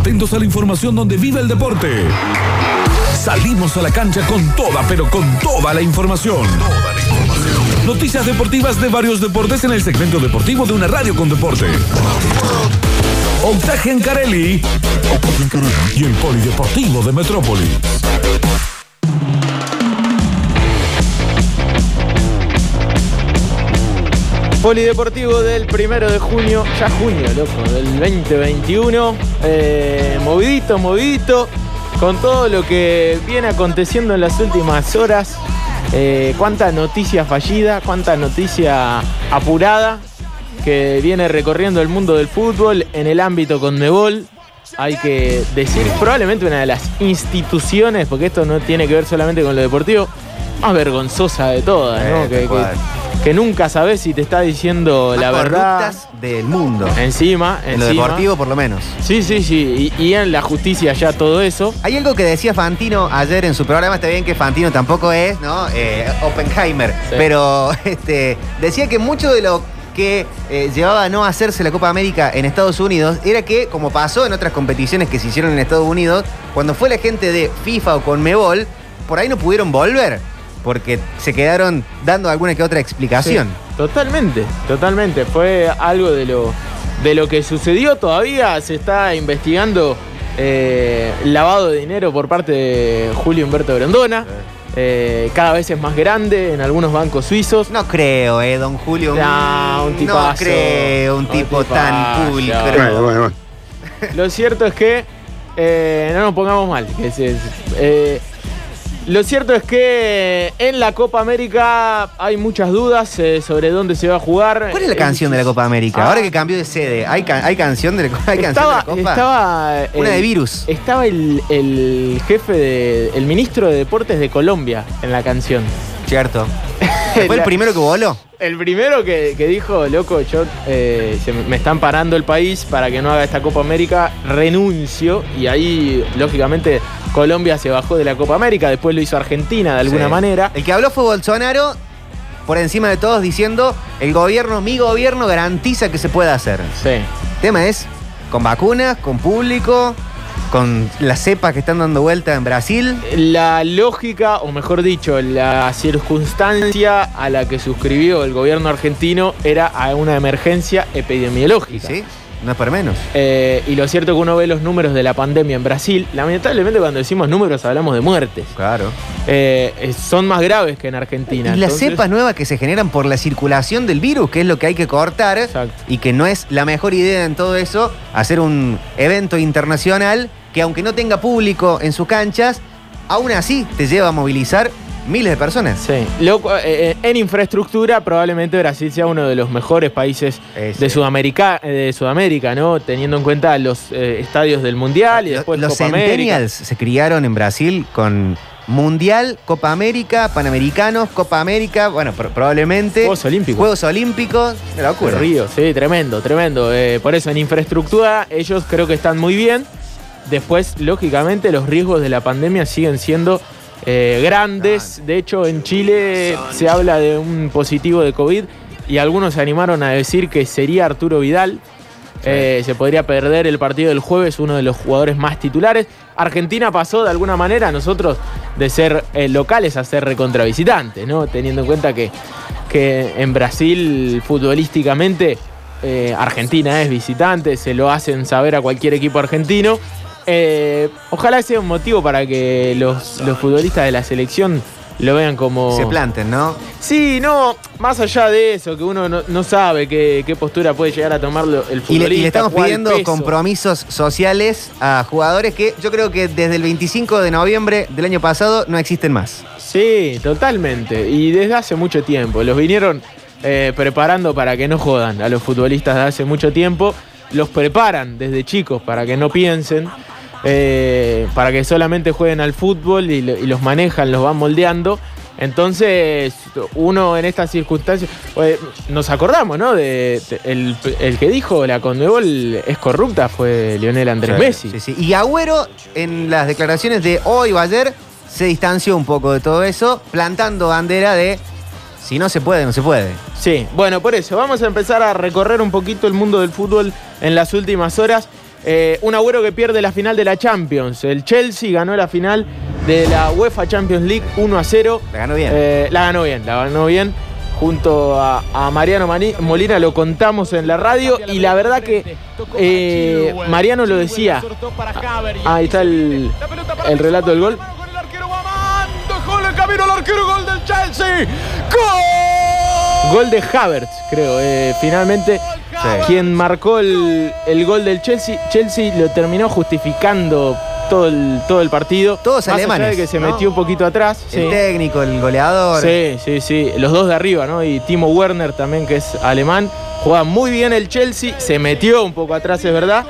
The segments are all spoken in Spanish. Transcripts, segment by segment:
Atentos a la información donde vive el deporte. Salimos a la cancha con toda, pero con toda la información. Noticias deportivas de varios deportes en el segmento deportivo de una radio con deporte. Octagen Carelli y el Polideportivo de Metrópolis. Polideportivo del primero de junio, ya junio, loco, del 2021. Eh, movidito, movidito, con todo lo que viene aconteciendo en las últimas horas. Eh, cuánta noticia fallida, cuánta noticia apurada que viene recorriendo el mundo del fútbol en el ámbito Conmebol. Hay que decir, probablemente una de las instituciones, porque esto no tiene que ver solamente con lo deportivo, más vergonzosa de todas, ¿no? Eh, que, nunca sabes si te está diciendo la Más verdad. corruptas del mundo. Encima, En lo deportivo, por lo menos. Sí, sí, sí. Y, y en la justicia ya todo eso. Hay algo que decía Fantino ayer en su programa, está bien que Fantino tampoco es, ¿no? Eh, Oppenheimer, Sí. pero este, decía que mucho de lo que eh, llevaba a no hacerse la Copa América en Estados Unidos era que, como pasó en otras competiciones que se hicieron en Estados Unidos, cuando fue la gente de FIFA o Conmebol, por ahí no pudieron volver, porque se quedaron dando alguna que otra explicación. Sí, totalmente, totalmente. Fue algo de lo, de lo que sucedió. Todavía se está investigando eh, lavado de dinero por parte de Julio Humberto Grondona. Eh, cada vez es más grande en algunos bancos suizos. No creo, eh, don Julio. No, un no tipazo. creo, un Un tipo tipazo. tan pulcro. Bueno, bueno, bueno. Lo cierto es que eh, no nos pongamos mal. que es- es- eh, lo cierto es que en la Copa América hay muchas dudas eh, sobre dónde se va a jugar. ¿Cuál es la canción de la Copa América? Ah. Ahora que cambió de sede, ¿hay, ca- hay canción de la, hay canción estaba, de la Copa? estaba, Una el- de virus. Estaba el, el jefe de, el ministro de Deportes de Colombia en la canción. Cierto. ¿Fue el primero que voló? El primero que, que dijo, loco, yo eh, se me están parando el país para que no haga esta Copa América, renuncio. Y ahí, lógicamente, Colombia se bajó de la Copa América, después lo hizo Argentina de alguna Sí. manera. El que habló fue Bolsonaro, por encima de todos, diciendo: el gobierno, mi gobierno, garantiza que se pueda hacer. Sí. El tema es: con vacunas, con público, con las cepas que están dando vuelta en Brasil. La lógica, o mejor dicho, la circunstancia a la que suscribió el gobierno argentino era a una emergencia epidemiológica. ¿Sí? No es por menos. Eh, y lo cierto es que uno ve los números de la pandemia en Brasil. Lamentablemente cuando decimos números hablamos de muertes. Claro. Eh, eh, son más graves que en Argentina. Y las Entonces, cepas nuevas que se generan por la circulación del virus, que es lo que hay que cortar, Exacto. y que no es la mejor idea en todo eso, hacer un evento internacional que aunque no tenga público en sus canchas, aún así te lleva a movilizar miles de personas. Sí. Lo eh, eh, en infraestructura probablemente Brasil sea uno de los mejores países de, Sudamérica, eh, de Sudamérica, ¿no? Teniendo en cuenta los eh, estadios del Mundial y después Los Copa América. Centennials se criaron en Brasil con Mundial, Copa América, Panamericanos, Copa América, bueno, pro- probablemente. Juegos Olímpicos. Juegos Olímpicos, una locura. Río, sí, tremendo, tremendo. Eh, por eso en infraestructura ellos creo que están muy bien. Después, lógicamente, los riesgos de la pandemia siguen siendo eh, grandes. De hecho, en Chile se habla de un positivo de COVID y algunos se animaron a decir que sería Arturo Vidal. Eh, se podría perder el partido del jueves, uno de los jugadores más titulares. Argentina pasó de alguna manera a nosotros de ser eh, locales a ser recontra visitantes, ¿no? Teniendo en cuenta que, que en Brasil futbolísticamente eh, Argentina es visitante, se lo hacen saber a cualquier equipo argentino. Eh, ojalá sea un motivo para que los, los futbolistas de la selección lo vean como... Se planten, ¿no? Sí, no, más allá de eso, que uno no, no sabe qué, qué postura puede llegar a tomar lo- el Y futbolista. le, y le estamos pidiendo peso. compromisos sociales a jugadores que yo creo que desde el 25 de noviembre del año pasado no existen más. Sí, totalmente. Y desde hace mucho tiempo. Los vinieron eh, preparando para que no jodan a los futbolistas de hace mucho tiempo. Los preparan desde chicos para que no piensen. Eh, para que solamente jueguen al fútbol y, lo- y los manejan, los van moldeando. Entonces, uno en estas circunstancias, eh, nos acordamos, ¿no? De, de- el, el que dijo la Conmebol es corrupta fue Lionel Andrés Messi. Sí, sí. Y Agüero, en las declaraciones de hoy o ayer, se distanció un poco de todo eso, plantando bandera de si no se puede, no se puede. Sí, bueno, por eso, vamos a empezar a recorrer un poquito el mundo del fútbol en las últimas horas. Eh, un agüero que pierde la final de la Champions. El Chelsea ganó la final de la UEFA Champions League 1 a 0. La ganó bien. Eh, la ganó bien, la ganó bien. Junto a, a Mariano Mani- Molina lo contamos en la radio y la verdad que eh, Mariano lo decía. Ah, Ahí está el, el relato del gol. Gol del Chelsea. ¡Gol! Gol de Havertz, creo. finalmente, quien marcó el, el gol del Chelsea, Chelsea lo terminó justificando todo el, todo el partido. Todos Más allá alemanes, de que se ¿no? metió un poquito atrás. El sí. técnico, el goleador. Sí, sí, sí. Los dos de arriba, ¿no? Y Timo Werner también, que es alemán. Juega muy bien el Chelsea. Se metió un poco atrás, es verdad.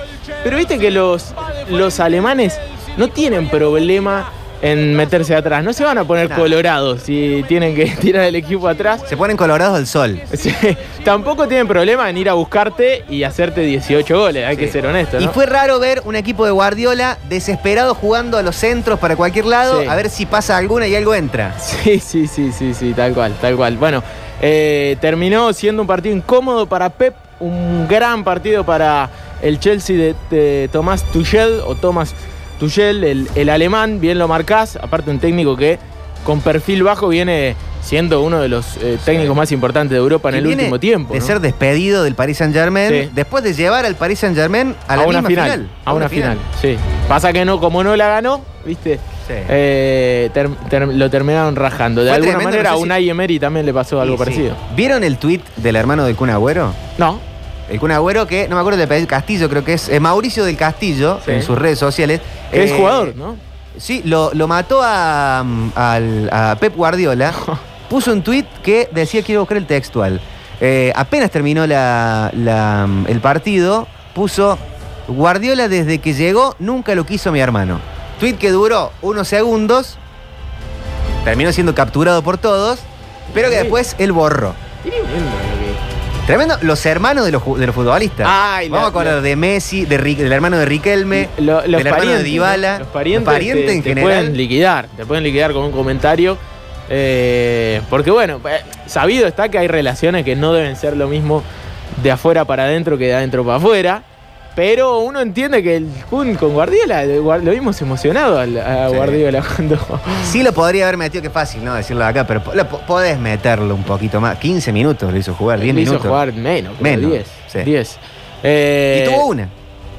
Pero viste que los, los alemanes no tienen problema en meterse atrás. No se van a poner No. colorados si tienen que tirar el equipo atrás. Se ponen colorados al sol. Sí, tampoco tienen problema en ir a buscarte y hacerte 18 goles, hay que ser honesto. Y fue raro ver un equipo de Guardiola desesperado jugando a los centros para cualquier lado, Sí. a ver si pasa alguna y algo entra. Sí, sí, sí, sí, sí, tal cual, tal cual. Bueno, eh, terminó siendo un partido incómodo para Pep, un gran partido para el Chelsea de, de Tomás Tuchel o Thomas Tuchel, el, el alemán, bien lo marcás, aparte un técnico que con perfil bajo viene siendo uno de los eh, técnicos más importantes de Europa en Y el último tiempo. De ¿no? ser despedido del Paris Saint Germain, Sí. después de llevar al Paris Saint Germain a la una misma final, final. A una final. sí. Pasa que no, como no la ganó, viste, Sí. Eh, ter- ter- lo terminaron rajando. De Fue alguna tremendo, manera no a sé si- Unai Emery también le pasó algo parecido. ¿Vieron el tuit del hermano del Kun Agüero? No, El Kun Agüero que, no me acuerdo de apellido, Castillo, creo que es eh, Mauricio del Castillo, Sí. en sus redes sociales. que es Eh, jugador, ¿no? Sí, lo, lo mató a, mm, a Pep Guardiola. Puso un tuit que decía, quiero buscar el textual. Eh, apenas terminó la- la, mm, el partido, puso, Guardiola desde que llegó nunca lo quiso mi hermano. Tuit que duró unos segundos, terminó siendo capturado por todos, pero que después él borró. Tremendo, los hermanos de los, de los futbolistas. Ay, la- Vamos a acordar la- de Messi, de del hermano de Riquelme, Lo- los del hermano de Dybala. los parientes, parientes te, en te general. pueden liquidar, te pueden liquidar con un comentario. eh, porque bueno, eh, sabido está que hay relaciones que no deben ser lo mismo de afuera para adentro que de adentro para afuera. Pero uno entiende que el Kun con Guardiola, lo vimos emocionado a Sí. Guardiola cuando... Sí lo podría haber metido, que fácil, ¿no? Decirlo acá, pero lo po- podés meterlo un poquito más. 15 minutos lo hizo jugar, 10 le hizo minutos. jugar menos, Menos, 10. sí. 10. Eh, y tuvo una.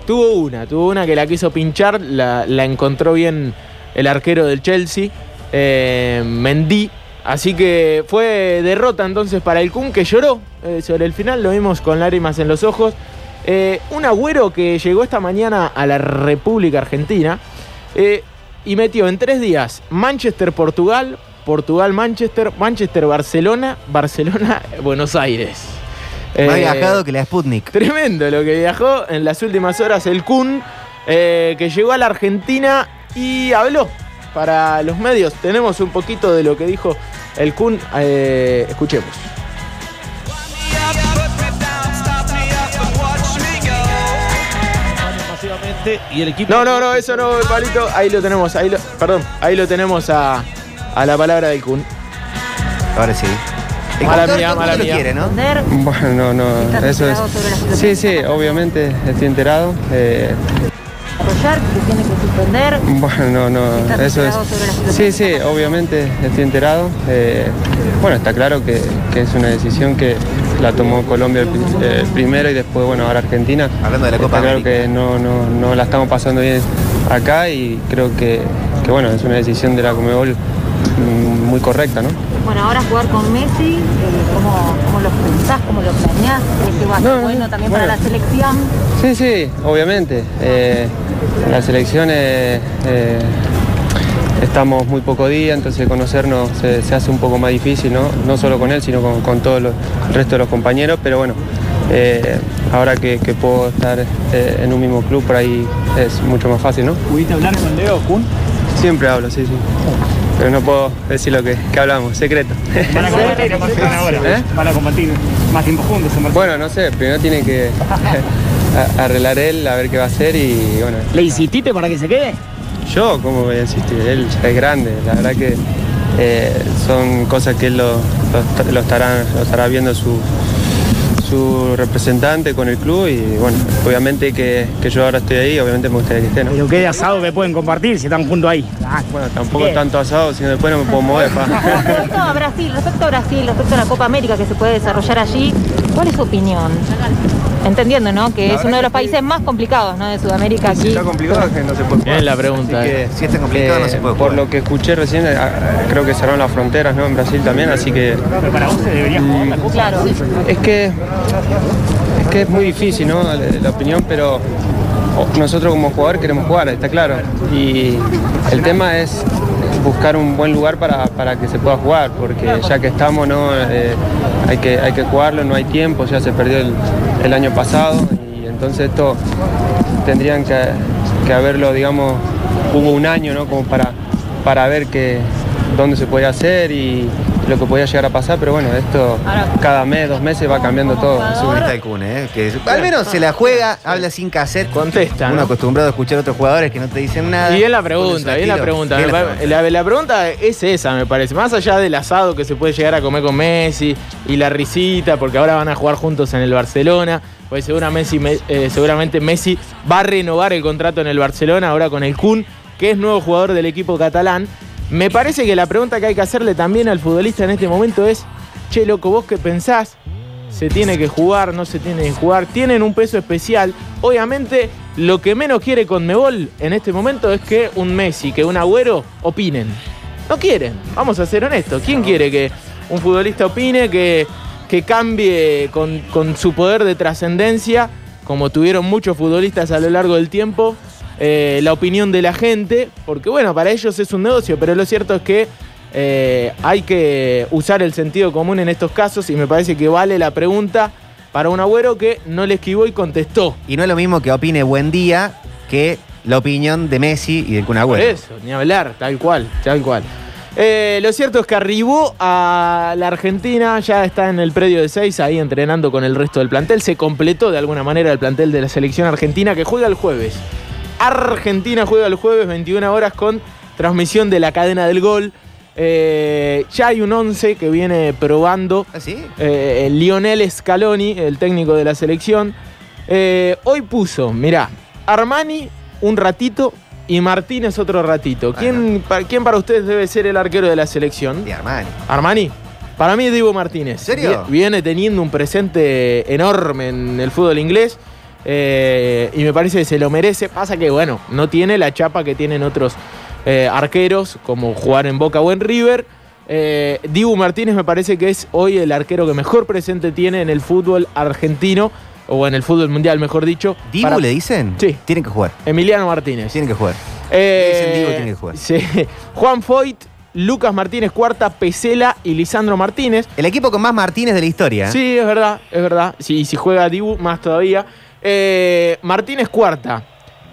Tuvo una, tuvo una que la quiso pinchar, la, la encontró bien el arquero del Chelsea, eh, Mendy. Así que fue derrota entonces para el Kun que lloró eh, sobre el final, lo vimos con lágrimas en los ojos. Eh, un agüero que llegó esta mañana a la República Argentina eh, y metió en tres días Manchester-Portugal, Portugal-Manchester, Manchester-Barcelona, Barcelona-Buenos Aires. Más Eh, viajado que la Sputnik. Tremendo lo que viajó en las últimas horas el Kun, eh, que llegó a la Argentina y habló para los medios. Tenemos un poquito de lo que dijo el Kun. escuchemos. Y el equipo. No, no, no, eso no, Palito. Ahí lo tenemos, ahí lo, perdón, ahí lo tenemos a, a la palabra del Kun. Ahora sí. El Mala mía, mala mía. quiere, ¿no? Bueno, no, ¿Estás eso es. Sí, sí, obviamente estoy enterado. eh, apoyar, que se tiene que suspender. bueno, no, no, ¿Estás eso es. Sí, sí, obviamente estoy enterado. eh, bueno, está claro que, que es una decisión que la tomó Colombia eh, primero y después, bueno, ahora Argentina. Hablando de la Copa Está claro América. que no, no, no la estamos pasando bien acá y creo que, que, bueno, es una decisión de la Comebol mm, muy correcta, ¿no? Bueno, ahora jugar con Messi, eh, ¿cómo, ¿cómo lo pensás? ¿Cómo lo planeás? ¿Crees que va a ser No, no, bueno también bueno. para la selección? Sí, sí, obviamente. Eh, en las elecciones eh, estamos muy poco día, entonces conocernos se, se hace un poco más difícil, ¿no? No solo con él, sino con, con todo lo- el resto de los compañeros, pero bueno, eh, ahora que, que puedo estar eh, en un mismo club, por ahí es mucho más fácil, ¿no? ¿Pudiste hablar con Leo Kun? Siempre hablo, sí, sí. Pero no puedo decir lo que, que hablamos, secreto. Van a compartir más que ahora. ¿Eh? Van a compartir más tiempo juntos en. Bueno, no sé, primero tiene que arreglar él, a ver qué va a hacer y bueno, ¿Le insististe para que se quede? Yo, ¿cómo voy a insistir? Él ya es grande, la verdad que eh, son cosas que él lo, lo lo estará, lo estará viendo su, su representante, con el club y bueno, obviamente que, que yo ahora estoy ahí, obviamente me gustaría que esté, ¿no? Pero qué asado que pueden compartir si están juntos ahí. Ah, Bueno, tampoco Bien. tanto asado, sino después no me puedo mover, pa. Respecto a Brasil, respecto a Brasil, respecto a la Copa América que se puede desarrollar allí, ¿cuál es su opinión? Entendiendo, ¿no? Que es uno de los países más complicados, ¿no? De Sudamérica Si aquí. está complicado es que no se puede Bien la pregunta, Así eh. que, Si está complicado, no se puede Por jugar. lo que escuché recién, eh, creo que cerraron las fronteras, ¿no? En Brasil también, así que pero para vos se debería jugar la Copa. Claro. es que es que es muy difícil, ¿no? La, la opinión, pero nosotros como jugador queremos jugar, está claro. Y el tema es buscar un buen lugar para, para que se pueda jugar, porque ya que estamos, ¿no? Eh, hay, que, hay que jugarlo, no hay tiempo, ya se perdió el, el año pasado y entonces esto tendrían que, que haberlo, digamos, hubo un año, ¿no? Como para, para ver que, dónde se podía hacer y lo que podía llegar a pasar, pero bueno, esto cada mes, dos meses va cambiando todo. Es un Kun, ¿eh? Que al menos se la juega, habla sin cassette. Contesta, Uno ¿no? acostumbrado a escuchar a otros jugadores que no te dicen nada. Y bien la pregunta, bien la pregunta. Me pa- la pregunta es esa, me parece. Más allá del asado que se puede llegar a comer con Messi y la risita, porque ahora van a jugar juntos en el Barcelona. Pues seguramente, Messi- eh, seguramente Messi va a renovar el contrato en el Barcelona, ahora con el Kun, que es nuevo jugador del equipo catalán. Me parece que la pregunta que hay que hacerle también al futbolista en este momento es, che, loco, ¿vos qué pensás? se tiene que jugar, no se tiene que jugar, tienen un peso especial. Obviamente, lo que menos quiere Conmebol en este momento es que un Messi, que un Agüero opinen. No quieren, vamos a ser honestos. ¿Quién quiere que un futbolista opine, que, que cambie con, con su poder de trascendencia, como tuvieron muchos futbolistas a lo largo del tiempo, eh, la opinión de la gente? Porque bueno, para ellos es un negocio, pero lo cierto es que eh, hay que usar el sentido común en estos casos y me parece que vale la pregunta para un agüero que no le esquivó y contestó. Y no es lo mismo que opine buen día que la opinión de Messi y del Kun Por Agüero. eso, ni hablar, tal cual, tal cual. Eh, lo cierto es que arribó a la Argentina, ya está en el predio de 6, ahí entrenando con el resto del plantel. Se completó de alguna manera el plantel de la selección argentina que juega el jueves. Argentina juega el jueves, 21 horas, con transmisión de la cadena del gol. Eh, ya hay un 11 que viene probando ¿Ah, sí? eh, Lionel Scaloni, el técnico de la selección, eh, hoy puso, mirá, Armani un ratito y Martínez otro ratito. ¿Quién, pa- ¿Quién para ustedes debe ser el arquero de la selección? De Armani. Armani. Para mí Divo Martínez. ¿En serio? Vie- Viene teniendo un presente enorme en el fútbol inglés. Eh, y me parece que se lo merece. Pasa que, bueno, no tiene la chapa que tienen otros eh, arqueros, como jugar en Boca o en River. Eh, Dibu Martínez me parece que es hoy el arquero que mejor presente tiene en el fútbol argentino, o en el fútbol mundial, mejor dicho. ¿Dibu para- le dicen? Sí. Tienen que jugar. Emiliano Martínez. Tienen que jugar. Eh, Le dicen Dibu, tiene que jugar. sí. Juan Foyt, Lucas Martínez Cuarta, Pesela y Lisandro Martínez. El equipo con más Martínez de la historia. ¿eh? Sí, es verdad, es verdad. Sí, y si juega Dibu, más todavía. Eh, Martínez Cuarta,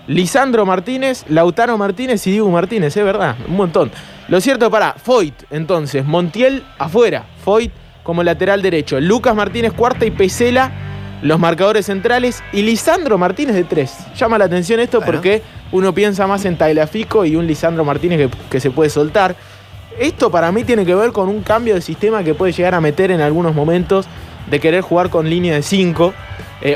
Lisandro Martínez, Lautaro Martínez y Dibu Martínez, es verdad, un montón. Lo cierto, para Foyt, entonces, Montiel afuera, Foyt como lateral derecho, Lucas Martínez Cuarta y Pesela, los marcadores centrales, y Lisandro Martínez de tres. Llama la atención esto Bueno. porque uno piensa más en Tagliafico y un Lisandro Martínez que, que se puede soltar. Esto para mí tiene que ver con un cambio de sistema que puede llegar a meter en algunos momentos de querer jugar con línea de 5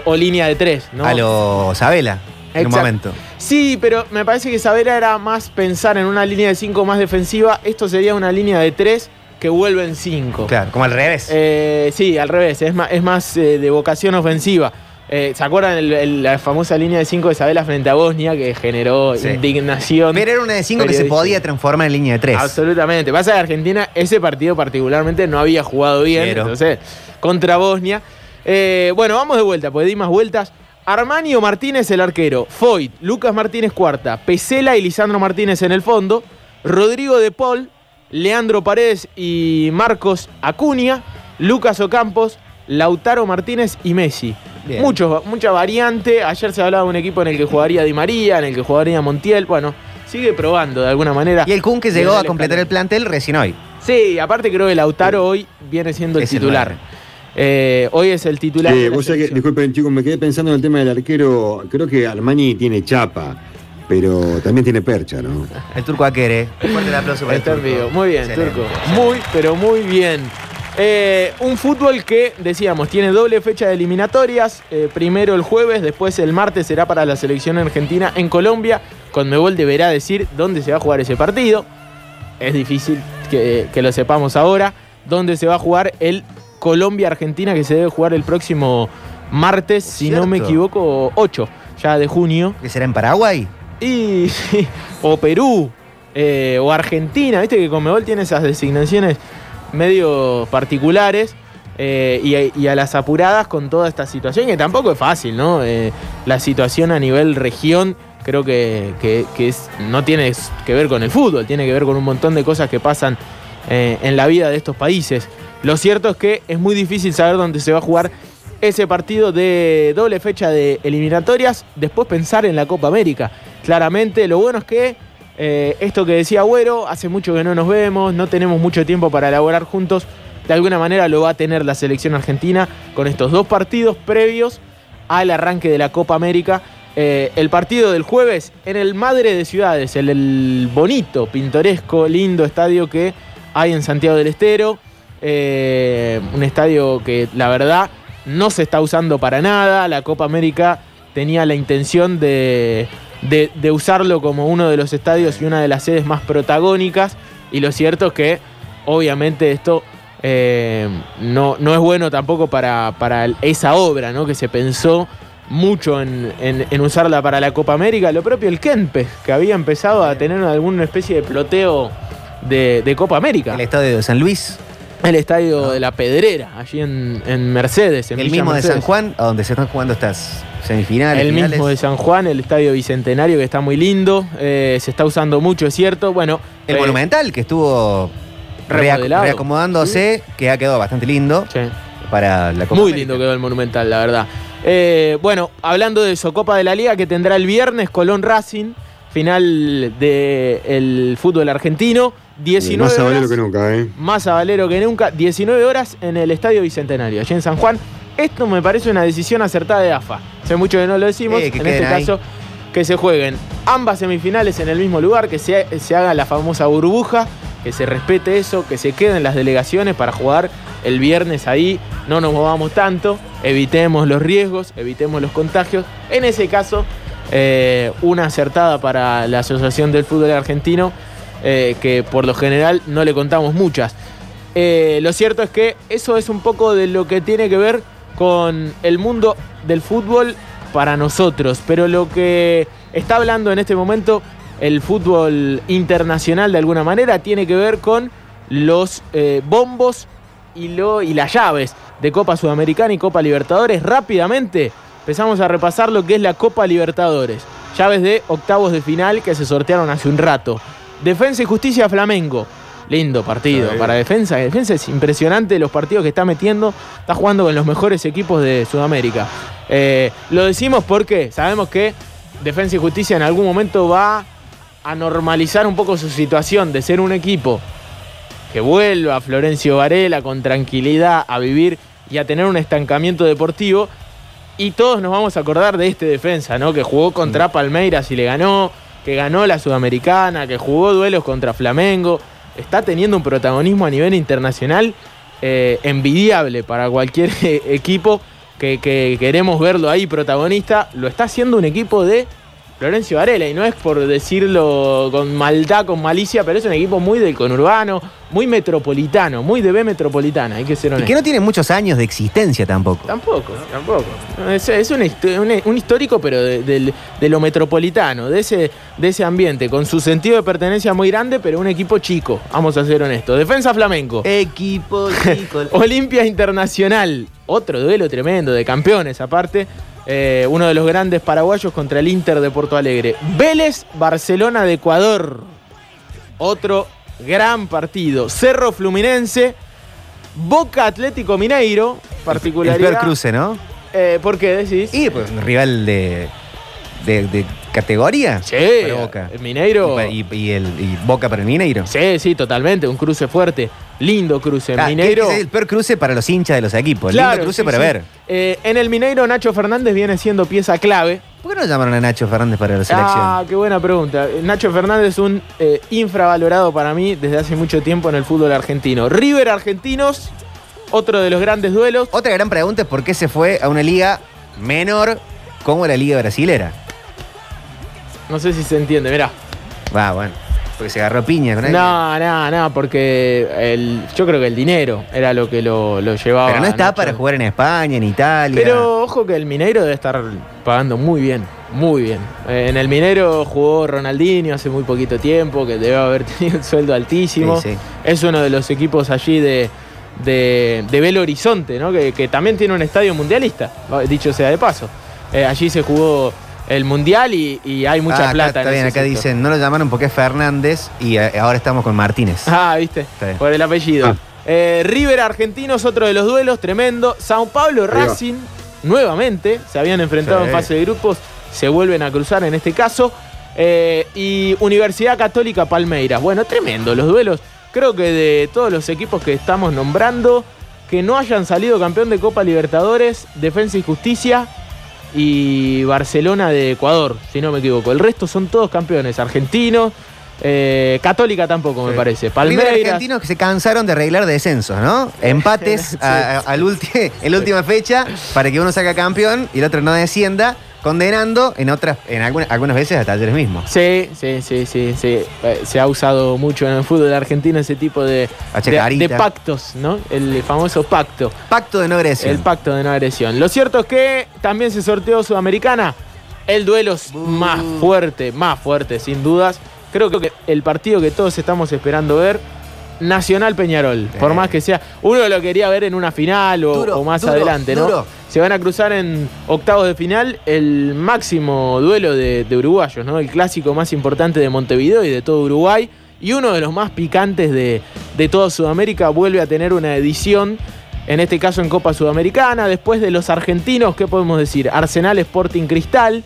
o línea de 3, ¿no? A lo Sabela. En un momento. Sí, pero me parece que Sabela era más pensar en una línea de 5 más defensiva. Esto sería una línea de 3 que vuelve en 5. Claro, como al revés. Eh, sí, al revés, es más, es más eh, de vocación ofensiva. Eh, ¿Se acuerdan el- el- la famosa línea de 5 de Sabela frente a Bosnia que generó Sí. indignación? Pero era una de 5 que se podía transformar en línea de 3. Absolutamente. Pasa que Argentina, ese partido particularmente no había jugado bien. Cero. Entonces, contra Bosnia. Eh, bueno, vamos de vuelta, porque di más vueltas. Armani o Martínez el arquero. Foyt, Lucas Martínez cuarta. Pesela y Lisandro Martínez en el fondo. Rodrigo de Paul, Leandro Paredes y Marcos Acuña. Lucas Ocampos, Lautaro Martínez y Messi. Mucha variante. Ayer se hablaba de un equipo en el que jugaría Di María, en el que jugaría Montiel. Bueno, sigue probando de alguna manera. Y el Kun que llegó a completar el plantel recién hoy. Sí, aparte creo que Lautaro hoy viene siendo el Es titular. Eh, hoy es el titular. Eh, vos sabés que, disculpen chicos, me quedé pensando en el tema del arquero. Creo que Armani tiene chapa, pero también tiene percha, ¿no? El turco Aquere. Fuerte el aplauso para el Está en turco. vivo. Muy bien, Excelente. Turco. Muy, pero muy bien. Eh, un fútbol que, decíamos, tiene doble fecha de eliminatorias. eh, primero el jueves, después el martes será para la selección argentina en Colombia. Conmebol deberá decir dónde se va a jugar ese partido. Es difícil que, que lo sepamos ahora. Dónde se va a jugar el Colombia-Argentina que se debe jugar el próximo martes, si no me equivoco, 8 ya de junio. ¿Que será en Paraguay? Y, o Perú, eh, o Argentina, viste que Conmebol tiene esas designaciones medio particulares eh, y, a- y a las apuradas con toda esta situación, que tampoco es fácil, ¿no? Eh, la situación a nivel región creo que, que- que es- no tiene que ver con el fútbol, tiene que ver con un montón de cosas que pasan eh, en la vida de estos países. Lo cierto es que es muy difícil saber dónde se va a jugar ese partido de doble fecha de eliminatorias, después pensar en la Copa América. Claramente, lo bueno es que eh, esto que decía Agüero, hace mucho que no nos vemos, no tenemos mucho tiempo para elaborar juntos, de alguna manera lo va a tener la selección argentina con estos dos partidos previos al arranque de la Copa América. Eh, el partido del jueves en el Madre de Ciudades, el, el bonito, pintoresco, lindo estadio que hay en Santiago del Estero. Eh, un estadio que la verdad no se está usando para nada. La Copa América tenía la intención de, de- de usarlo como uno de los estadios y una de las sedes más protagónicas. Y lo cierto es que obviamente esto eh, no, no es bueno tampoco para, para esa obra ¿no? que se pensó mucho en, en- en usarla para la Copa América. Lo propio el Kempes, que había empezado a tener alguna especie de ploteo de, de Copa América. El estadio de San Luis. El estadio de la Pedrera, allí en, en Mercedes. En El Villa mismo de. San Juan, a donde se están jugando estas semifinales. El finales. mismo de San Juan, el estadio bicentenario que está muy lindo. eh, se está usando mucho, es cierto. Bueno, El eh, Monumental, que estuvo Remodelado. reacomodándose, que ha quedado bastante lindo sí. para la Copa Muy América. lindo quedó el Monumental, la verdad. Eh, bueno, hablando de eso, Copa de la Liga que tendrá el viernes Colón Racing, final del fútbol argentino, 19 Más horas, que nunca, ¿eh? más avalero que nunca, 19 horas en el Estadio Bicentenario, allí en San Juan. Esto me parece una decisión acertada de AFA. Hace mucho que no lo decimos, Eh, que en este ahí. caso que se jueguen ambas semifinales en el mismo lugar, que se, se haga la famosa burbuja, que se respete eso, que se queden las delegaciones para jugar el viernes ahí, no nos movamos tanto, evitemos los riesgos, evitemos los contagios. En ese caso, eh, una acertada para la Asociación del Fútbol Argentino, eh, que por lo general no le contamos muchas. Eh, lo cierto es que eso es un poco de lo que tiene que ver con el mundo del fútbol para nosotros, pero lo que está hablando en este momento el fútbol internacional de alguna manera tiene que ver con los eh, bombos y, lo, y las llaves de Copa Sudamericana y Copa Libertadores. Rápidamente empezamos a repasar lo que es la Copa Libertadores. Llaves de octavos de final que se sortearon hace un rato. Defensa y Justicia Flamengo. Lindo partido para defensa. Defensa es impresionante los partidos que está metiendo. Está jugando con los mejores equipos de Sudamérica. Eh, lo decimos porque sabemos que Defensa y Justicia en algún momento va a normalizar un poco su situación de ser un equipo que vuelva a Florencio Varela con tranquilidad a vivir y a tener un estancamiento deportivo. Y todos nos vamos a acordar de este defensa, ¿no? Que jugó contra Palmeiras y le ganó, que ganó la Sudamericana, que jugó duelos contra Flamengo. Está teniendo un protagonismo a nivel internacional eh, envidiable para cualquier equipo que, que queremos verlo ahí protagonista. Lo está haciendo un equipo de Florencio Varela, y no es por decirlo con maldad, con malicia, pero es un equipo muy del conurbano, muy metropolitano, muy de B metropolitana, hay que ser Y honesto. que no tiene muchos años de existencia tampoco. Tampoco, tampoco. Es, es un, histo- un- un histórico, pero de lo metropolitano, de ese, de ese ambiente, con su sentido de pertenencia muy grande, pero un equipo chico, vamos a ser honestos. Defensa Flamenco. Equipo chico. Olimpia Internacional, otro duelo tremendo de campeones aparte. eh, uno de los grandes paraguayos contra el Inter de Porto Alegre. Vélez, Barcelona de Ecuador. Otro gran partido. Cerro Fluminense, Boca Atlético Mineiro, el particularidad. peor cruce, ¿no? Eh, ¿Por qué decís? Y pues un rival de, de, de categoría. Sí, para Boca. el Mineiro. Y, pa- y- y el, y Boca para el Mineiro. Sí, sí, totalmente. Un cruce fuerte. Lindo cruce. Ah, Mineiro. es el peor cruce para los hinchas de los equipos. Claro, lindo cruce sí, para sí. ver. Eh, en el Mineiro, Nacho Fernández viene siendo pieza clave. ¿Por qué no llamaron a Nacho Fernández para la selección? Ah, qué buena pregunta. Nacho Fernández es un eh, infravalorado para mí desde hace mucho tiempo en el fútbol argentino. River Argentinos, otro de los grandes duelos. Otra gran pregunta es por qué se fue a una liga menor como la liga brasilera. No sé si se entiende, mirá. Va, bueno. Porque se agarró piña con él. No, no, no, porque el, yo creo que el dinero era lo que lo, lo llevaba. Pero no está Nacho. para jugar en España, en Italia. Pero ojo que el Mineiro debe estar pagando muy bien, muy bien. Eh, En el Mineiro jugó Ronaldinho hace muy poquito tiempo, que debe haber tenido un sueldo altísimo. Sí, sí. Es uno de los equipos allí de, de, de Belo Horizonte, ¿no? que, que también tiene un estadio mundialista, dicho sea de paso. Eh, allí se jugó el Mundial y, y hay mucha Ah, acá plata. Está en bien, ese acá sector. dicen, no lo llamaron porque es Fernández y eh, ahora estamos con Martínez. Ah, viste, por el apellido. Ah. Eh, River Argentinos, otro de los duelos, tremendo. Sao Paulo. Racing, nuevamente, se habían enfrentado Sí. en fase de grupos, se vuelven a cruzar en este caso. Eh, y Universidad Católica Palmeiras. Bueno, tremendo los duelos. Creo que de todos los equipos que estamos nombrando, que no hayan salido campeón de Copa Libertadores, Defensa y Justicia y Barcelona de Ecuador, si no me equivoco. El resto son todos campeones argentinos. eh, Católica tampoco, me parece. River Palmeiras. argentinos que se cansaron de arreglar descensos, ¿no? Empates Sí. a- a- al ulti- en la última fecha para que uno salga campeón y el otro no descienda, condenando en otras, en algunas, algunas veces a talleres mismos. Sí, sí, sí, sí, sí. Eh, Se ha usado mucho en el fútbol argentino ese tipo de, de pactos, ¿no? El famoso pacto. Pacto de no agresión. El pacto de no agresión. Lo cierto es que también se sorteó Sudamericana. El duelo es más fuerte, más fuerte, sin dudas. Creo que el partido que todos estamos esperando ver, Nacional Peñarol. Por más que sea. Uno lo quería ver en una final o, Duro, o más duro, adelante, ¿no? duro. Se van a cruzar en octavos de final el máximo duelo de, de uruguayos, ¿no? El clásico más importante de Montevideo y de todo Uruguay. Y uno de los más picantes de, de toda Sudamérica vuelve a tener una edición, en este caso en Copa Sudamericana. Después de los argentinos, ¿qué podemos decir? Arsenal Sporting Cristal,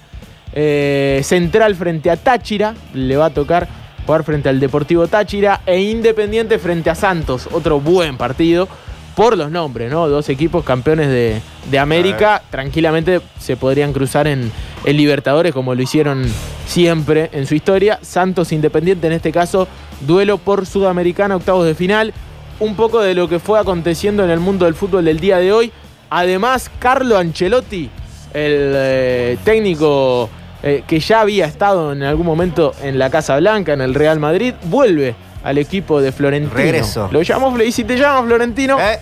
eh, Central frente a Táchira, le va a tocar jugar frente al Deportivo Táchira, e Independiente frente a Santos, otro buen partido. Por los nombres, ¿no? Dos equipos campeones de, de América, tranquilamente se podrían cruzar en, en Libertadores como lo hicieron siempre en su historia. Santos Independiente en este caso, duelo por Sudamericana, octavos de final. Un poco de lo que fue aconteciendo en el mundo del fútbol del día de hoy. Además, Carlo Ancelotti, el eh, técnico eh, que ya había estado en algún momento en la Casa Blanca, en el Real Madrid, vuelve al equipo de Florentino. Regreso. Lo llamó, y si te llama Florentino, Eh,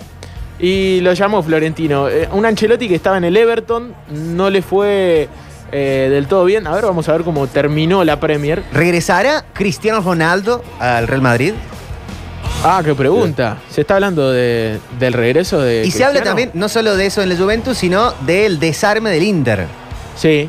y lo llamó Florentino. Eh, un Ancelotti que estaba en el Everton, no le fue eh, del todo bien. A ver, vamos a ver cómo terminó la Premier. ¿Regresará Cristiano Ronaldo al Real Madrid? Ah, qué pregunta. Se está hablando de- del regreso de. Y se habla también no solo de eso en la Juventus, sino del desarme del Inter. Sí,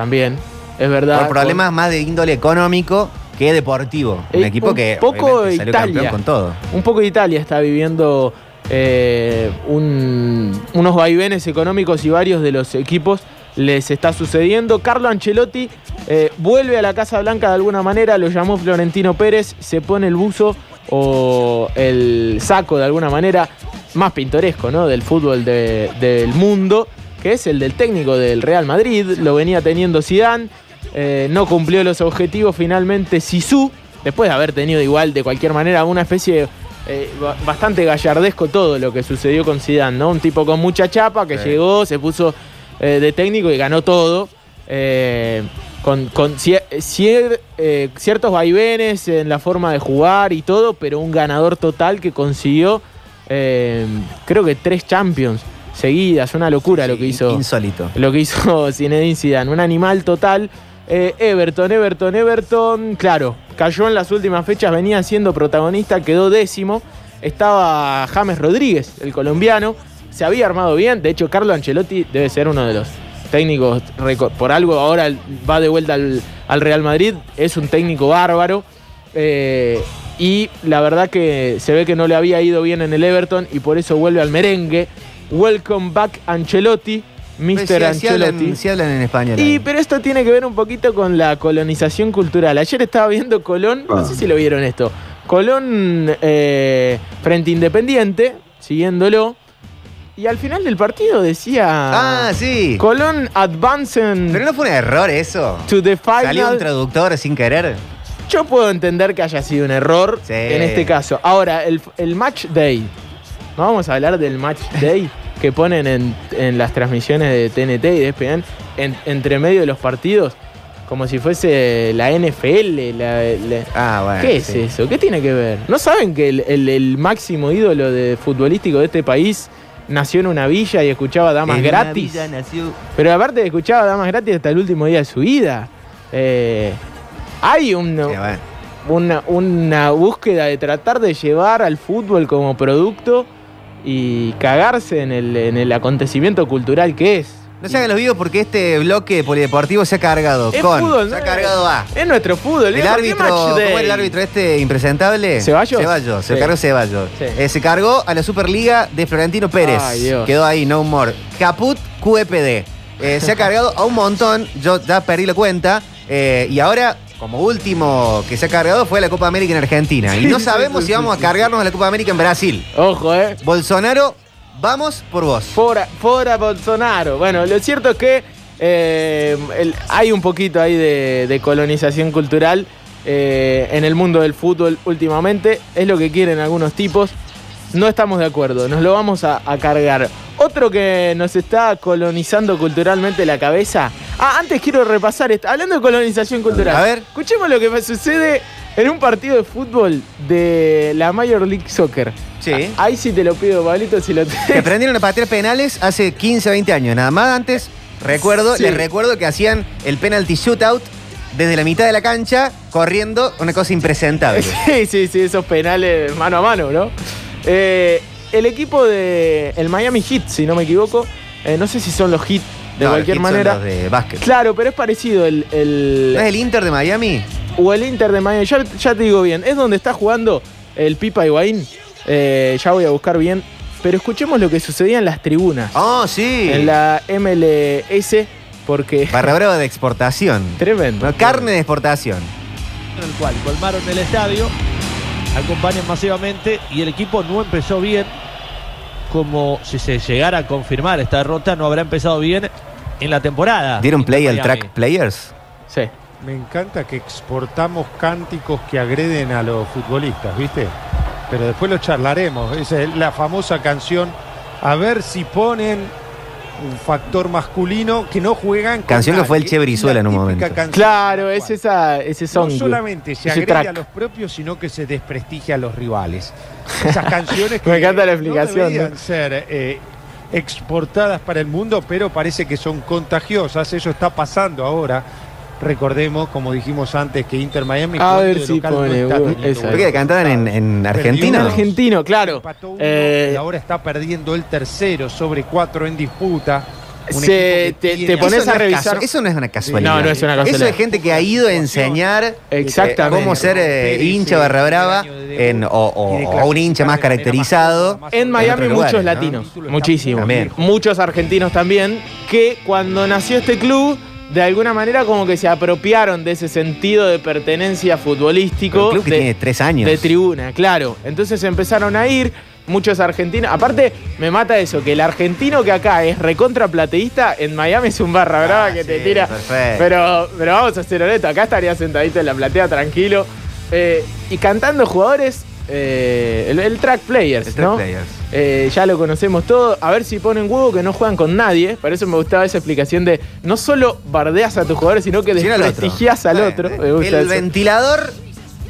también. Es verdad. Por problemas más de índole económico que deportivo. Un Eh, equipo un que poco salió Italia. campeón con todo. Un poco de Italia está viviendo eh, un- unos vaivenes económicos y varios de los equipos les está sucediendo. Carlo Ancelotti eh, vuelve a la Casa Blanca de alguna manera, lo llamó Florentino Pérez, se pone el buzo o el saco de alguna manera más pintoresco ¿no? del fútbol de- del mundo, que es el del técnico del Real Madrid, lo venía teniendo Zidane, eh, no cumplió los objetivos finalmente Sisu, después de haber tenido igual de cualquier manera una especie eh, ba- bastante gallardesco todo lo que sucedió con Zidane, ¿no? Un tipo con mucha chapa que Sí. llegó, se puso eh, de técnico y ganó todo. con con cier- cier- ciertos vaivenes en la forma de jugar y todo, pero un ganador total que consiguió, creo que tres Champions seguidas, una locura lo que hizo Insólito. lo que hizo Zinedine Zidane, un animal total. Eh, Everton, Everton, Everton, claro, cayó en las últimas fechas, venía siendo protagonista, quedó décimo. Estaba James Rodríguez, el colombiano, se había armado bien. De hecho, Carlo Ancelotti debe ser uno de los técnicos, por algo ahora va de vuelta al, al Real Madrid, es un técnico bárbaro. Eh, y la verdad que se ve que no le había ido bien en el Everton y por eso vuelve al merengue. Welcome back Ancelotti, Mr. Sí Ancelotti. hablan, sí hablan en español. Y pero esto tiene que ver un poquito con la colonización cultural. Ayer estaba viendo Colón, no Ah. sé si lo vieron esto. Colón eh, frente a Independiente, siguiéndolo. Y al final del partido decía Ah, sí. Colón advancing Pero no fue un error eso. to the Salió un final. traductor sin querer. Yo puedo entender que haya sido un error Sí. en este caso. Ahora, el, el match day, No vamos a hablar del match day que ponen en, en las transmisiones de TNT y de ESPN en- entre medio de los partidos, como si fuese la NFL. la- la- Ah, bueno. ¿Qué es eso? ¿Qué tiene que ver? ¿No saben que el, el- el máximo ídolo de futbolístico de este país nació en una villa y escuchaba damas En una gratis? villa nació- Pero aparte escuchaba damas gratis hasta el último día de su vida. Eh, hay un, Sí, bueno. una, una búsqueda de tratar de llevar al fútbol como producto y cagarse en el, en el acontecimiento cultural que es. No se hagan los vivos porque este bloque polideportivo se ha cargado Es con. fútbol, se ha cargado a. Es nuestro fútbol. El ¿eh? ¿Por qué árbitro, ¿cómo era el árbitro este impresentable? ¿Ceballos? Ceballos, se Sí. cargó Ceballos. Sí. Eh, se cargó a la Superliga de Florentino Pérez. Ay, Dios. Quedó ahí, no more. Caput QEPD. Eh, se ha cargado a un montón, yo ya perdí la cuenta. eh, y ahora, como último que se ha cargado, fue la Copa América en Argentina. Y no sabemos si vamos a cargarnos a la Copa América en Brasil. Ojo, eh. Bolsonaro, vamos por vos. Fora, fora Bolsonaro. Bueno, lo cierto es que eh, el- hay un poquito ahí de, de colonización cultural eh, en el mundo del fútbol últimamente. Es lo que quieren algunos tipos. No estamos de acuerdo, nos lo vamos a, a cargar. Otro que nos está colonizando culturalmente la cabeza. Ah, antes quiero repasar esto. Hablando de colonización cultural. A ver. Escuchemos lo que sucede en un partido de fútbol de la Major League Soccer. Sí. Ah, Ahí sí te lo pido, Pablito, si lo tenés. aprendieron a patear penales hace 15 20 años. Nada más antes, recuerdo, Sí. les recuerdo que hacían el penalty shootout desde la mitad de la cancha, corriendo una cosa impresentable. Sí, sí, sí, esos penales mano a mano, ¿no? Eh, el equipo de el Miami Heat, si no me equivoco, eh, no sé si son los Heat de No, cualquier los Heat son manera. los de básquet. Claro, pero es parecido el, el- ¿No es el Inter de Miami? o el Inter de Miami. Ya, ya te digo bien, es donde está jugando el Pipa Higuaín. Eh, ya voy a buscar bien. Pero escuchemos lo que sucedía en las tribunas. Oh, sí. En la MLS, porque... Barra brava de exportación. Tremendo. No, carne de exportación. en el cual colmaron el estadio, acompañan masivamente y el equipo no empezó bien, como si se llegara a confirmar esta derrota, no habrá empezado bien en la temporada. ¿Dieron play al track players? Sí. Me encanta que exportamos cánticos que agreden a los futbolistas, ¿viste? Pero después lo charlaremos. Esa es la famosa canción. A ver si ponen un factor masculino que no juegan. Canción que fue el nadie. Che Brizuela en un momento. canción Claro, es esa, ese song. no solamente se agrede track. a los propios, sino que se desprestigia a los rivales. Esas canciones que Me encanta la no explicación, deberían ¿no? ser eh, exportadas para el mundo, pero parece que son contagiosas. Eso está pasando ahora. Recordemos, como dijimos antes, que Inter Miami A ver de si local no pone, está bueno, teniendo esa. buenos ¿Por qué cantaban en, en Argentina? uno. argentino, claro. Uno Eh, y ahora está perdiendo el tercero sobre cuatro en disputa. Un Se- te- pones Eso no a es revisar- Eso no es una casualidad. No, no es una Eso casualidad. es gente que ha ido a enseñar Exactamente. eh, cómo ser eh, hincha barra brava en- o, o- o un hincha más caracterizado. En Miami muchos lugares, ¿no? latinos, muchísimos. También. Muchos argentinos también, que cuando nació este club, de alguna manera como que se apropiaron de ese sentido de pertenencia futbolístico. Un club que de, tiene tres años. de tribuna, claro. Entonces empezaron a ir muchos argentinos. Aparte, me mata eso, que el argentino que acá es recontra plateísta, en Miami es un barra brava Ah, que te tira. perfecto. Pero, pero vamos a ser honestos, acá estaría sentadito en la platea tranquilo. eh, y cantando jugadores, eh, el, el track players, El track ¿no? players. Eh, ya lo conocemos todo. A ver si ponen huevo que no juegan con nadie. Por eso me gustaba esa explicación de no solo bardeas a tus jugadores, sino que Sí, al otro. desprestigias al otro. Me gusta El eso. ventilador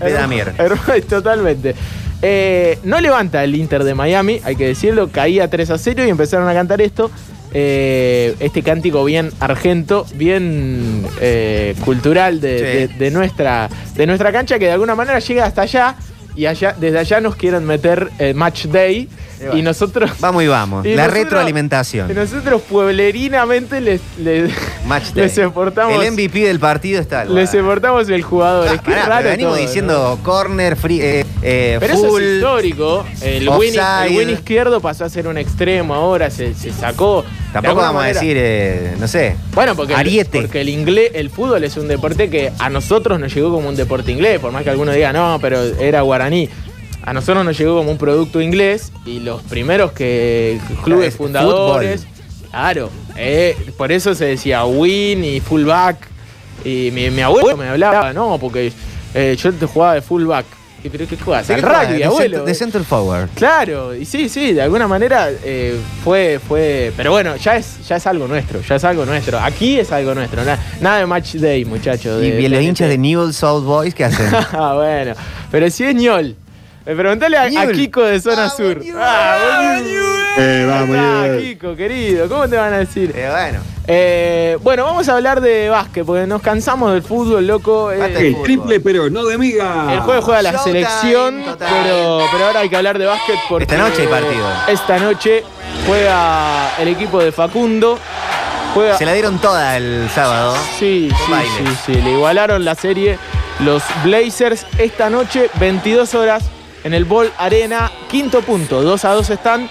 de Damier. totalmente. Eh, no levanta el Inter de Miami, hay que decirlo. Caía 3 a 0 y empezaron a cantar esto. Eh, este cántico bien argento, bien eh, cultural de, Sí. de- de nuestra, de nuestra cancha, que de alguna manera llega hasta allá. Y allá, desde allá nos quieren meter match day. Y bueno. Y nosotros. Vamos y vamos. Y la nosotros- retroalimentación. Y nosotros pueblerinamente les, les, Match les exportamos. El MVP del partido está. al les exportamos el jugador. Ah, es que raro venimos todo, ¿no? diciendo corner, free, eh, eh, Pero full. eso es histórico. El win, offside. el win izquierdo pasó a ser un extremo ahora, se, se sacó. Tampoco vamos manera. a decir, eh, no sé. Bueno, porque, Ariete. El, porque el inglés, el fútbol es un deporte que a nosotros nos llegó como un deporte inglés, por más que alguno diga, no, pero era guaraní. A nosotros nos llegó como un producto inglés y los primeros que clubes Es fundadores, claro, eh, por eso se decía win y fullback. Y mi, mi abuelo me hablaba, no, porque eh, yo te jugaba de fullback. ¿Y pero qué juegas? ¿De Al rugby, De abuelo. center- de center forward. Claro, y sí, sí, de alguna manera eh, fue, fue. Pero bueno, ya es, ya es algo nuestro, ya es algo nuestro. Aquí es algo nuestro. Nada, nada de match day, muchachos. Y de- los de- hinchas de Newell's South Boys, ¿qué hacen? Ah, bueno. Pero si es ñol. Eh, Preguntale a, a. Kiko de Zona Sur. Ah, boludo. Eh, vamos, Ah. Kiko, querido, ¿cómo te van a decir? Eh, bueno. Eh, bueno, vamos a hablar de básquet, porque nos cansamos del fútbol, loco. Eh, El triple, pero no de miga. el jueves juega la Showtime, selección, total. pero, pero ahora hay que hablar de básquet porque Esta noche hay partido. Esta noche juega el equipo de Facundo. Juega, Se la dieron toda el sábado. Sí, sí, sí, sí. Le igualaron la serie los Blazers esta noche, 22 horas, en el Ball Arena. Quinto punto, 2 a 2 están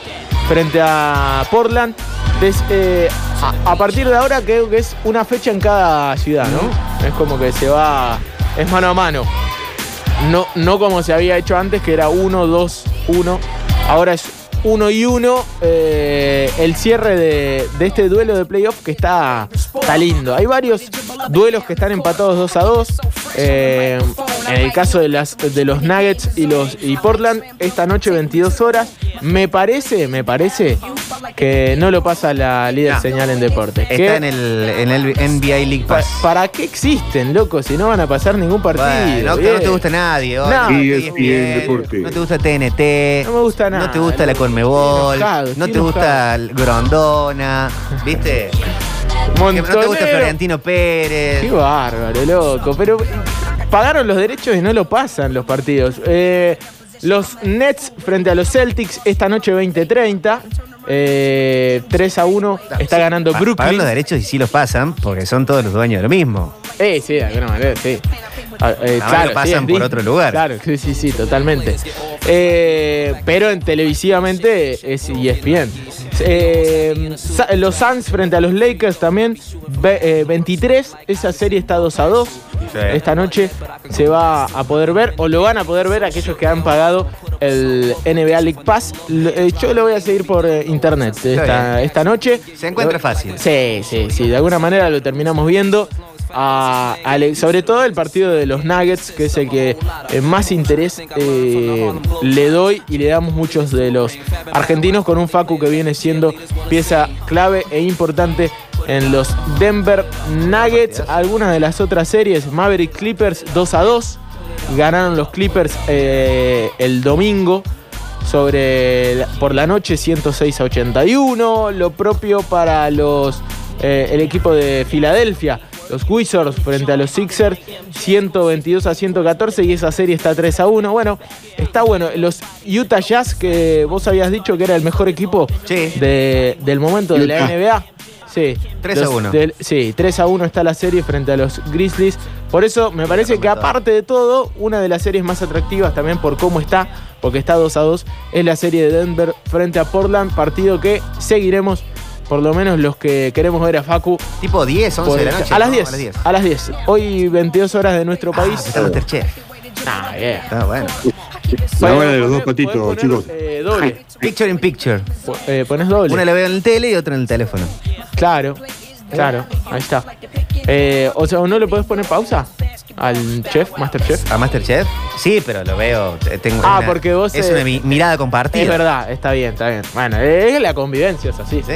frente a Portland. Des- eh, a, a partir de ahora creo que es una fecha en cada ciudad, ¿no? Es como que se va, es mano a mano. No, no como se había hecho antes, que era 1, 2, 1. Ahora es 1 y 1. eh, el cierre de, de este duelo de playoff que está, está lindo. Hay varios duelos que están empatados 2 a 2. eh, en el caso de, las, de los Nuggets y, los, y Portland, esta noche 22 horas. Me parece, me parece que no lo pasa la líder No. señal en deportes. Está Que- en el, en el NBA League pa- Pass. ¿Para qué existen, loco? Si no van a pasar ningún partido. Bueno, que no te gusta nadie. No. no, ESPN, deporte. no te gusta TNT. No me gusta nada. No te gusta la. Conmebol. Enojado, no te gusta Grondona. ¿Viste? No te gusta. Florentino Pérez. Qué bárbaro, loco. Pero pagaron los derechos y no lo pasan los partidos. Eh, los Nets frente a los Celtics esta noche 20-30. Eh, 3 a 1 está ganando Pa- Pagan Brooklyn. los derechos y sí los pasan porque son todos los dueños de lo mismo. Eh, sí, de alguna manera, sí. Ah, eh, Ahora lo sí, pasan es por otro lugar. Claro, sí, sí, sí, totalmente. Eh, pero en televisivamente es ESPN. Eh, los Suns frente a los Lakers también, ve- eh, 23. Esa serie está 2 a 2. Esta noche se va a poder ver, o lo van a poder ver aquellos que han pagado el NBA League Pass. Eh, Yo lo voy a seguir por eh, internet esta, noche. Se encuentra fácil. Sí, sí, sí. De alguna manera lo terminamos viendo. A- sobre todo el partido de los Nuggets, que es el que eh, más interés eh, le doy y le damos muchos de los argentinos con un Facu que viene siendo pieza clave e importante en los Denver Nuggets. Algunas de las otras series, Maverick Clippers 2 a 2. Ganaron los Clippers eh, el domingo sobre por la noche 106 a 81. Lo propio para los eh, el equipo de Filadelfia. Los Wizards frente a los Sixers, 122 a 114 y esa serie está 3 a 1. Bueno, está bueno. Los Utah Jazz, que vos habías dicho que era el mejor equipo Sí. de- del momento de la. NBA. Sí. 3 a Los 1. del- sí, 3 a 1 está la serie frente a los Grizzlies. Por eso me parece que aparte de todo, una de las series más atractivas también por cómo está, porque está 2 a 2, es la serie de Denver frente a Portland, partido que seguiremos, por lo menos los que queremos ver a Facu. Tipo 10, 11 por de la noche. a, las ¿no? 10, A las 10. a las 10. Hoy 22 horas de nuestro Ah, país. está Masterchef. Ah, yeah. Está bueno. La hora de los dos Podés- patitos, poner, chicos. eh, doble. Picture in picture. Po- eh, pones doble. Una la veo en el tele y otra en el teléfono. Claro, claro, ahí está. Eh, o sea, ¿no le podés poner pausa al chef, Masterchef? ¿A Masterchef? Sí, pero lo veo. eh, Tengo Ah, una- porque vos, Es eh, una mi- mirada compartida. Es verdad, está bien, está bien. Bueno, es la convivencia, es así. Sí.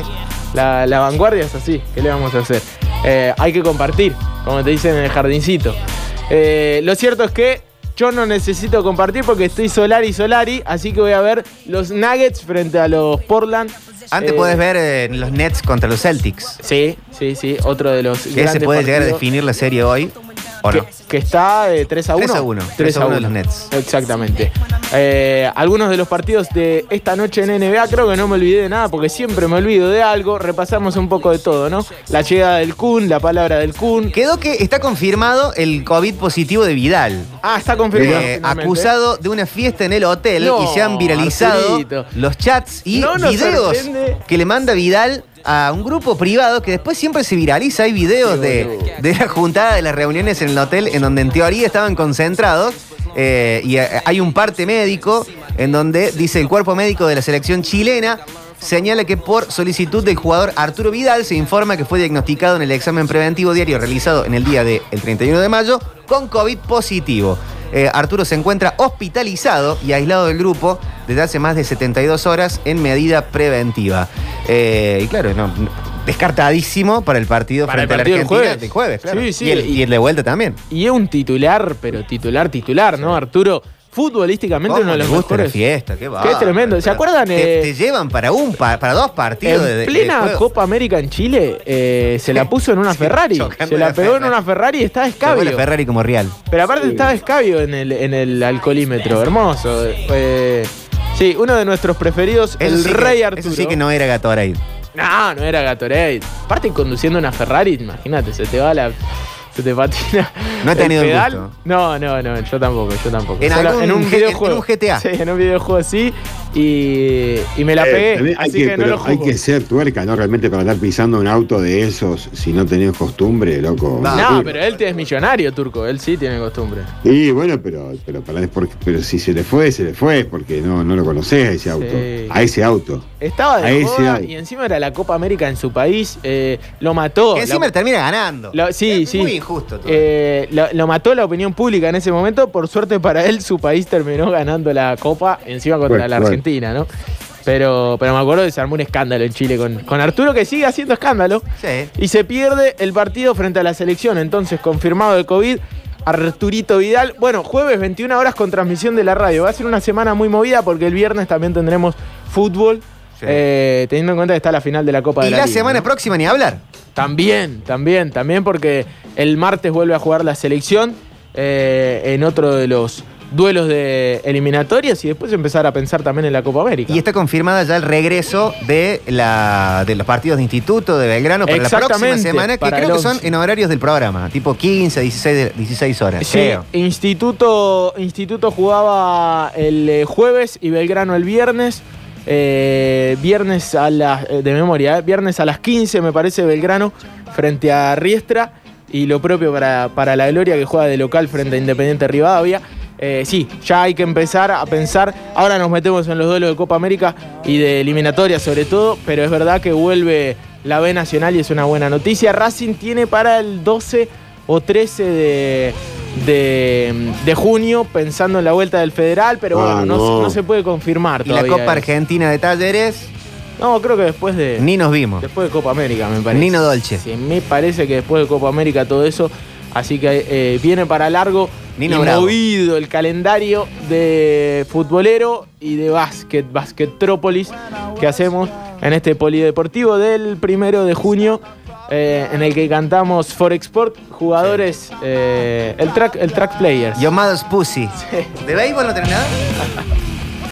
La, la vanguardia es así. ¿Qué le vamos a hacer? Eh, hay que compartir, como te dicen en el jardincito. Eh, lo cierto es que yo no necesito compartir porque estoy Solari Solari, así que voy a ver los Nuggets frente a los Portland. Antes Eh, podés ver eh, los Nets contra los Celtics. Sí, sí, sí, otro de los. Que se puede llegar a definir la serie hoy. ¿O que, no? que está de 3 a 1. 3 a 1, 3 a 1 de los Nets. Exactamente. Eh, algunos de los partidos de esta noche en NBA, creo que no me olvidé de nada porque siempre me olvido de algo. Repasamos un poco de todo, ¿no? La llegada del Kun, la palabra del Kun. Quedó que está confirmado el COVID positivo de Vidal. Ah, está confirmado. Eh, acusado de una fiesta en el hotel No, y se han viralizado Arturito. los chats y No videos sorprende. que le manda Vidal a un grupo privado que después siempre se viraliza. Hay videos de, de la juntada de las reuniones en el hotel en donde en teoría estaban concentrados eh, y eh, hay un parte médico en donde dice el cuerpo médico de la selección chilena señala que por solicitud del jugador Arturo Vidal se informa que fue diagnosticado en el examen preventivo diario realizado en el día del 31 de mayo con COVID positivo. Eh, Arturo se encuentra hospitalizado y aislado del grupo desde hace más de 72 horas en medida preventiva. Eh, y claro, no, no, descartadísimo para el partido Para el frente partido a la del Argentina jueves. del jueves, claro. Sí, sí, y, el, y el de vuelta también. Y es un titular, pero titular, titular, ¿no? Arturo, futbolísticamente ¿Cómo uno de los mejores. fiesta? Qué, Qué bárbaro, tremendo. ¿Se acuerdan? Te, eh, te llevan para un pa- para dos partidos en de, plena de. Copa América en Chile, eh, se la puso en una Sí, Ferrari. Se la pegó en una Ferrari y estaba Se escabio. Ferrari como real. Pero aparte estaba escabio en el, en el alcoholímetro. Hermoso. Eh, sí, uno de nuestros preferidos, Eso el sí que- Rey Arturo. Eso sí que no era Gatorade. No, no era Gatorade. Aparte conduciendo una Ferrari, imagínate, se te va la. Se te patina. No has el tenido el pedal. gusto. No, no, no, yo tampoco, yo tampoco. En Solo algún en un videojuego. en un GTA. Sí, en un videojuego sí. Y, y me la Eh, pegué. hay así que, que, no lo hay juzgo. que ser tuerca, ¿no? Realmente para andar pisando un auto de esos, si no tenés costumbre, loco. No, pero él es millonario, turco. Él sí tiene costumbre. Y bueno, pero, pero, para, porque- pero si se le fue, se le fue, porque no, no lo conocés a ese auto. Sí. A ese auto. Estaba A de auto. y encima era la Copa América en su país. eh, lo mató. Que encima Lo- termina ganando. lo- sí, Es sí. Injusto todo. Eh, lo, lo mató la opinión pública en ese momento. Por suerte para él, su país terminó ganando la Copa encima contra Bueno, la bueno. Argentina, ¿no? Pero, pero me acuerdo que se armó un escándalo en Chile con, con Arturo, que sigue haciendo escándalo. Sí. Y se pierde el partido frente a la selección. Entonces, confirmado de COVID, Arturito Vidal. Bueno, jueves 21 horas con transmisión de la radio. Va a ser una semana muy movida porque el viernes también tendremos fútbol. Sí. eh, teniendo en cuenta que está la final de la Copa y de la la Liga, semana ¿no? próxima ni hablar. También, también, también porque el martes vuelve a jugar la selección eh, en otro de los duelos de eliminatorias y después empezar a pensar también en la Copa América. Y está confirmada ya el regreso de, la, de los partidos de instituto de Belgrano para la próxima semana, que creo que son 11. en horarios del programa, tipo 15, 16, de- 16 horas. Sí, creo. Instituto, Instituto jugaba el eh, jueves y Belgrano el viernes. Eh, viernes a las, eh, de memoria, eh, viernes a las 15 me parece Belgrano frente a Riestra y lo propio para, para la Gloria que juega de local frente a Independiente Rivadavia. Sí, ya hay que empezar a pensar, ahora nos metemos en los duelos de Copa América y de eliminatoria sobre todo, pero es verdad que vuelve la B Nacional y es una buena noticia. Racing tiene para el 12 o 13 de, de, de junio pensando en la vuelta del Federal, pero Ah, bueno, no, no. no se puede confirmar Y la Copa. Argentina de Talleres, No, creo que después de... ni nos vimos. Después de Copa América, me parece. Nino Dolce. Sí, me parece que después de Copa América todo eso. Así que eh, viene para largo Nino y Bravo. movido el calendario de futbolero y de básquet, Basquetrópolis, que hacemos en este polideportivo del primero de junio. Eh, en el que cantamos Forexport, jugadores, eh, el track, el track players. Yomados Pussy. ¿De béisbol no tenés nada?